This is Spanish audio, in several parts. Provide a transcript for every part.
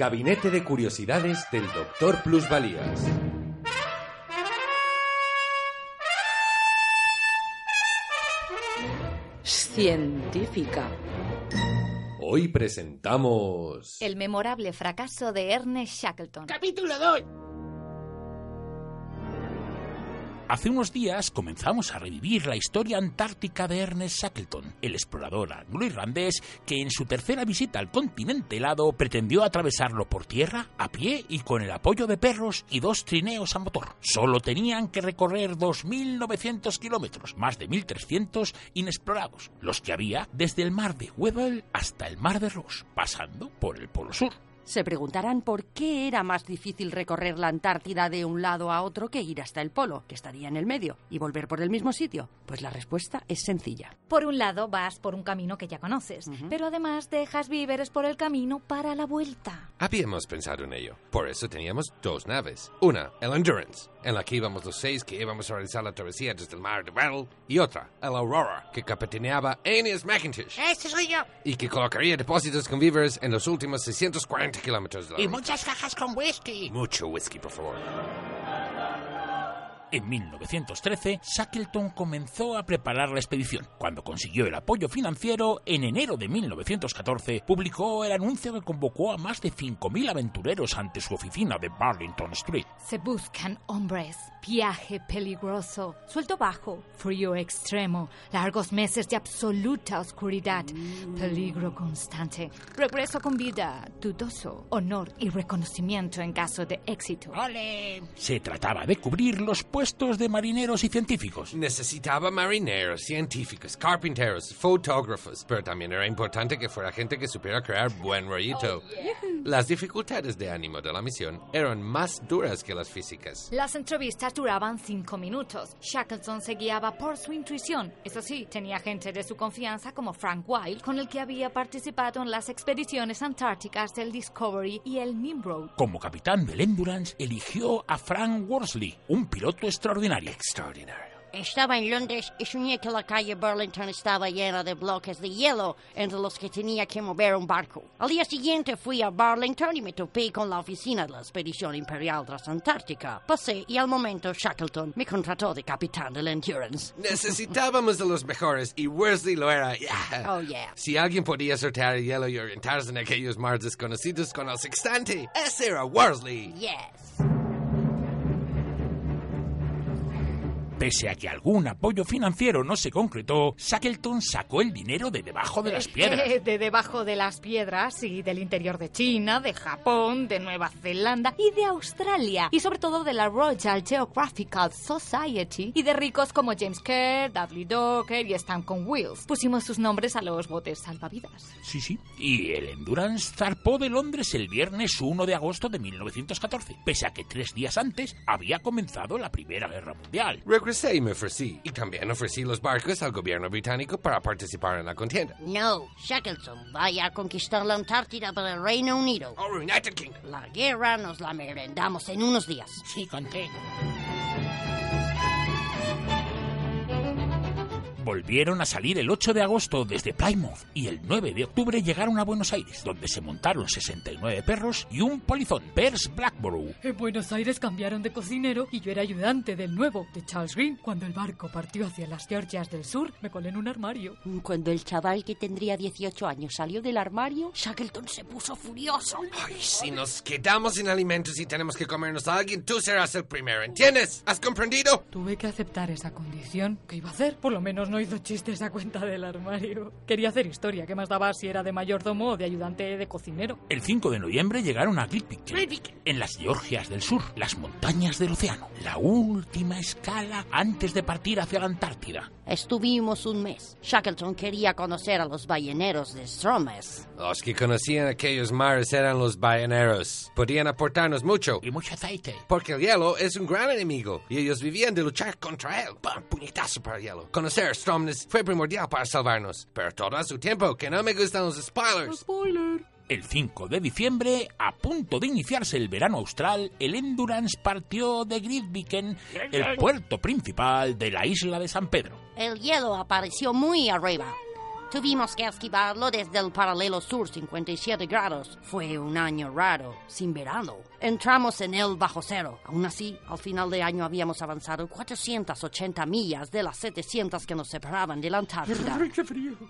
Gabinete de Curiosidades del Doctor Plusvalías. Científica. Hoy presentamos... El memorable fracaso de Ernest Shackleton. Capítulo 2. Hace unos días comenzamos a revivir la historia antártica de Ernest Shackleton, el explorador anglo-irlandés que en su tercera visita al continente helado pretendió atravesarlo por tierra, a pie y con el apoyo de perros y dos trineos a motor. Solo tenían que recorrer 2.900 kilómetros, más de 1.300 inexplorados, los que había desde el mar de Weddell hasta el mar de Ross, pasando por el Polo Sur. Se preguntarán por qué era más difícil recorrer la Antártida de un lado a otro que ir hasta el polo, que estaría en el medio, y volver por el mismo sitio. Pues la respuesta es sencilla. Por un lado vas por un camino que ya conoces, pero además dejas víveres por el camino para la vuelta. Habíamos pensado en ello. Por eso teníamos dos naves. Una, el Endurance, en la que íbamos los seis que íbamos a realizar la travesía desde el mar de Weddell. Y otra, el Aurora, que capitaneaba Aeneas McIntosh. Este soy yo. Y que colocaría depósitos con víveres en los últimos 640 kilómetros de la Y ruta. muchas cajas con whisky. Mucho whisky, por favor. En 1913, Shackleton comenzó a preparar la expedición. Cuando consiguió el apoyo financiero, en enero de 1914, publicó el anuncio que convocó a más de 5.000 aventureros ante su oficina de Burlington Street. Se buscan hombres. Viaje peligroso. Sueldo bajo. Frío extremo. Largos meses de absoluta oscuridad. Peligro constante. Regreso con vida. Dudoso. Honor y reconocimiento en caso de éxito. ¡Ole! Se trataba de cubrir los puestos de marineros y científicos. Necesitaba marineros, científicos, carpinteros, fotógrafos, pero también era importante que fuera gente que supiera crear buen rollito. Las dificultades de ánimo de la misión eran más duras que las físicas. Las entrevistas duraban cinco minutos. Shackleton se guiaba por su intuición. Eso sí, tenía gente de su confianza como Frank Wilde, con el que había participado en las expediciones antárticas del Discovery y el Nimrod. Como capitán del Endurance, eligió a Frank Worsley, un piloto extraordinario. Extraordinario. Estaba en Londres y soñé que la calle Burlington estaba llena de bloques de hielo entre los que tenía que mover un barco. Al día siguiente fui a Burlington y me topé con la oficina de la Expedición Imperial Transantártica. Pasé y al momento Shackleton me contrató de capitán del Endurance. Necesitábamos de los mejores y Worsley lo era. yeah. Oh, yeah. Si alguien podía sortear el hielo y orientarse en aquellos mares desconocidos con el sextante, ese era Worsley. Yes. Pese a que algún apoyo financiero no se concretó, Shackleton sacó el dinero de debajo de las piedras. De debajo de las piedras y del interior de China, de Japón, de Nueva Zelanda y de Australia. Y sobre todo de la Royal Geographical Society y de ricos como James Kerr, Dudley Docker y Stanton Wills. Pusimos sus nombres a los botes salvavidas. Sí, sí. Y el Endurance zarpó de Londres el viernes 1 de agosto de 1914, pese a que tres días antes había comenzado la Primera Guerra Mundial. Regresé y me ofrecí. Y también ofrecí los barcos al gobierno británico para participar en la contienda. No, Shackleton vaya a conquistar la Antártida para el Reino Unido. Oh, United Kingdom. La guerra nos la merendamos en unos días. Sí, conté. Volvieron a salir el 8 de agosto desde Plymouth y el 9 de octubre llegaron a Buenos Aires, donde se montaron 69 perros y un polizón, Pers Blackborough. En Buenos Aires cambiaron de cocinero y yo era ayudante del nuevo, de Charles Green. Cuando el barco partió hacia las Georgias del Sur, me colé en un armario. Cuando el chaval que tendría 18 años salió del armario, Shackleton se puso furioso. Ay, si nos quedamos sin alimentos y tenemos que comernos a alguien, tú serás el primero, ¿entiendes? ¿Has comprendido? Tuve que aceptar esa condición. ¿Qué iba a hacer? Por lo menos no hizo chistes a cuenta del armario. Quería hacer historia. ¿Qué más daba si era de mayordomo o de ayudante de cocinero? El 5 de noviembre llegaron a Gilpicke, en las Georgias del Sur, las montañas del océano, la última escala antes de partir hacia la Antártida. Estuvimos un mes. Shackleton quería conocer a los balleneros de Stromes. Los que conocían aquellos mares eran los balleneros. Podían aportarnos mucho. Y mucho aceite. Porque el hielo es un gran enemigo y ellos vivían de luchar contra él. ¡Pam! Puñetazo para el hielo. Conocer a Stromness fue primordial para salvarnos. Pero todo a su tiempo, que no me gustan los spoilers. Spoiler. El 5 de diciembre, a punto de iniciarse el verano austral, el Endurance partió de Grytviken, el puerto principal de la isla de San Pedro. El hielo apareció muy arriba. Tuvimos que esquivarlo desde el paralelo sur 57 grados. Fue un año raro, sin verano. Entramos en el bajo cero. Aún así, al final de año habíamos avanzado 480 millas de las 700 que nos separaban de la Antártida.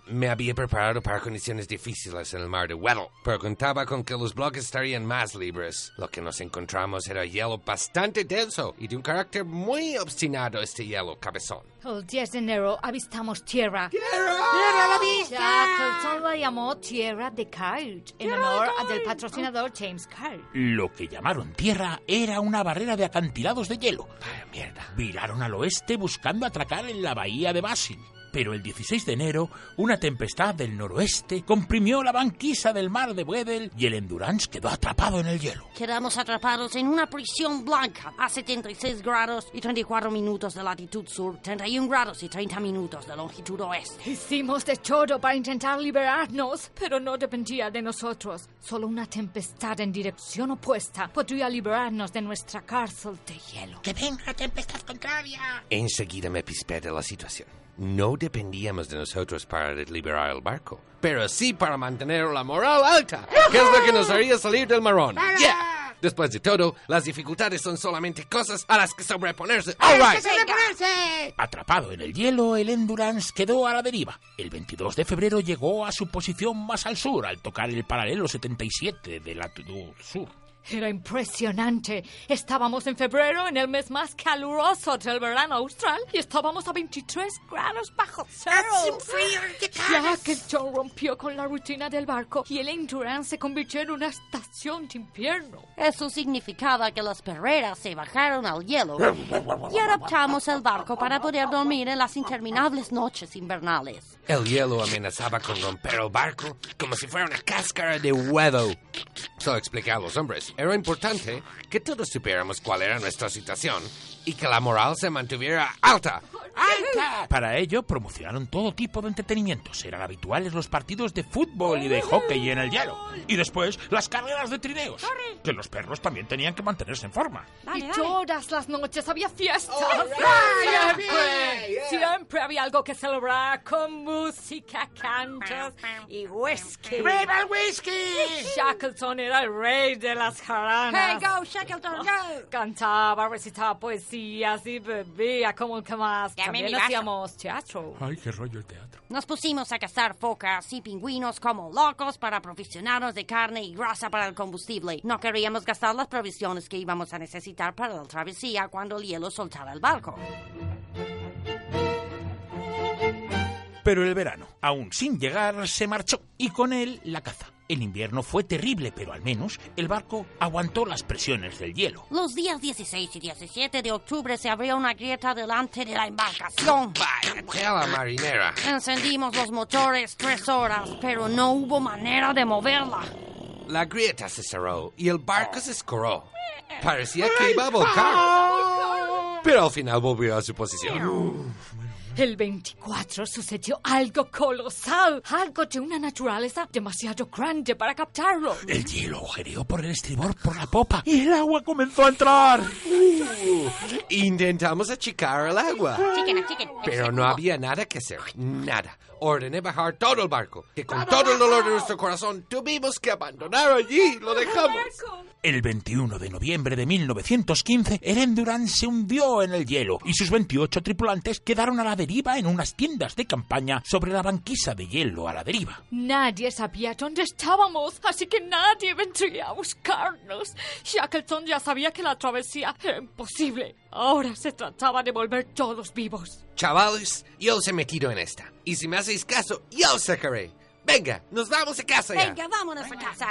Me había preparado para condiciones difíciles en el mar de Weddell, pero contaba con que los bloques estarían más libres. Lo que nos encontramos era hielo bastante denso y de un carácter muy obstinado este hielo, cabezón. El 10 de enero avistamos tierra. ¡Tierra a la Shackleton la llamó Tierra de Card en honor a del patrocinador James Card. Lo que llamaron tierra era una barrera de acantilados de hielo. Vaya mierda. Viraron al oeste buscando atracar en la bahía de Basin. Pero el 16 de enero, una tempestad del noroeste comprimió la banquisa del mar de Weddell y el Endurance quedó atrapado en el hielo. Quedamos atrapados en una prisión blanca a 76 grados y 34 minutos de latitud sur, 31 grados y 30 minutos de longitud oeste. Hicimos de todo para intentar liberarnos, pero no dependía de nosotros. Solo una tempestad en dirección opuesta podría liberarnos de nuestra cárcel de hielo. ¡Que venga la tempestad contraria! Enseguida me pispé de la situación. No dependíamos de nosotros para liberar el barco, pero sí para mantener la moral alta, que es lo que nos haría salir del marrón. Yeah. Después de todo, las dificultades son solamente cosas a las que sobreponerse. All right. Atrapado en el hielo, el Endurance quedó a la deriva. El 22 de febrero llegó a su posición más al sur, al tocar el paralelo 77 de latitud sur. Era impresionante. Estábamos en febrero, en el mes más caluroso del verano austral, y estábamos a 23 grados bajo cero. Shackleton rompió con la rutina del barco y el Endurance se convirtió en una estación de invierno. Eso significaba que las perreras se bajaron al hielo y adaptamos el barco para poder dormir en las interminables noches invernales. El hielo amenazaba con romper el barco como si fuera una cáscara de huevo. Solo expliqué a los hombres. Era importante que todos supiéramos cuál era nuestra situación y que la moral se mantuviera alta. ¡Alta! Para ello, promocionaron todo tipo de entretenimientos. Eran habituales los partidos de fútbol y de hockey en el hielo. Y después, las carreras de trineos. Que los perros también tenían que mantenerse en forma. y todas las noches había fiestas. Siempre, siempre había algo que celebrar con música, cantos y whisky. ¡Viva el whisky! Shackleton era el rey de las jaranas. go, Shackleton, go! Cantaba, recitaba poesías y bebía como el que más. También hacíamos teatro. Ay, qué rollo el teatro. Nos pusimos a cazar focas y pingüinos como locos para aprovisionarnos de carne y grasa para el combustible. No queríamos gastar las provisiones que íbamos a necesitar para la travesía cuando el hielo soltara el barco. Pero el verano, aún sin llegar, se marchó y con él la caza. El invierno fue terrible, pero al menos el barco aguantó las presiones del hielo. Los días 16 y 17 de octubre se abrió una grieta delante de la embarcación. Vaya tela marinera. Encendimos los motores tres horas, pero no hubo manera de moverla. La grieta se cerró y el barco se escoró. Parecía que iba a volcar. Pero al final volvió a su posición. El 24 sucedió algo colosal, algo de una naturaleza demasiado grande para captarlo. El hielo agujereó por el estribor por la popa y el agua comenzó a entrar. Intentamos achicar el agua. Chicken, chicken. Pero no había nada que hacer, nada. Ordené bajar todo el barco, que con todo el dolor de nuestro corazón tuvimos que abandonar allí. Lo dejamos. El 21 de noviembre de 1915, el Endurance se hundió en el hielo y sus 28 tripulantes quedaron a la deriva en unas tiendas de campaña sobre la banquisa de hielo a la deriva. Nadie sabía dónde estábamos, así que nadie vendría a buscarnos. Shackleton ya sabía que la travesía era imposible. Ahora se trataba de volver todos vivos. Chavales, yo os he metido en esta. Y si me hacéis caso, yo os sacaré. Venga, nos vamos a casa ya. Venga, vámonos a casa.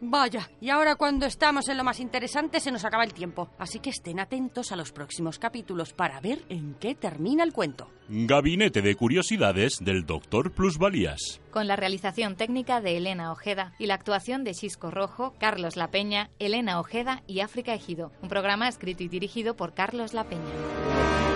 Vaya, y ahora cuando estamos en lo más interesante se nos acaba el tiempo. Así que estén atentos a los próximos capítulos para ver en qué termina el cuento. Gabinete de Curiosidades del Doctor Plusvalías. Con la realización técnica de Elena Ojeda y la actuación de Chisco Rojo, Carlos La Peña, Elena Ojeda y África Ejido. Un programa escrito y dirigido por Carlos La Peña.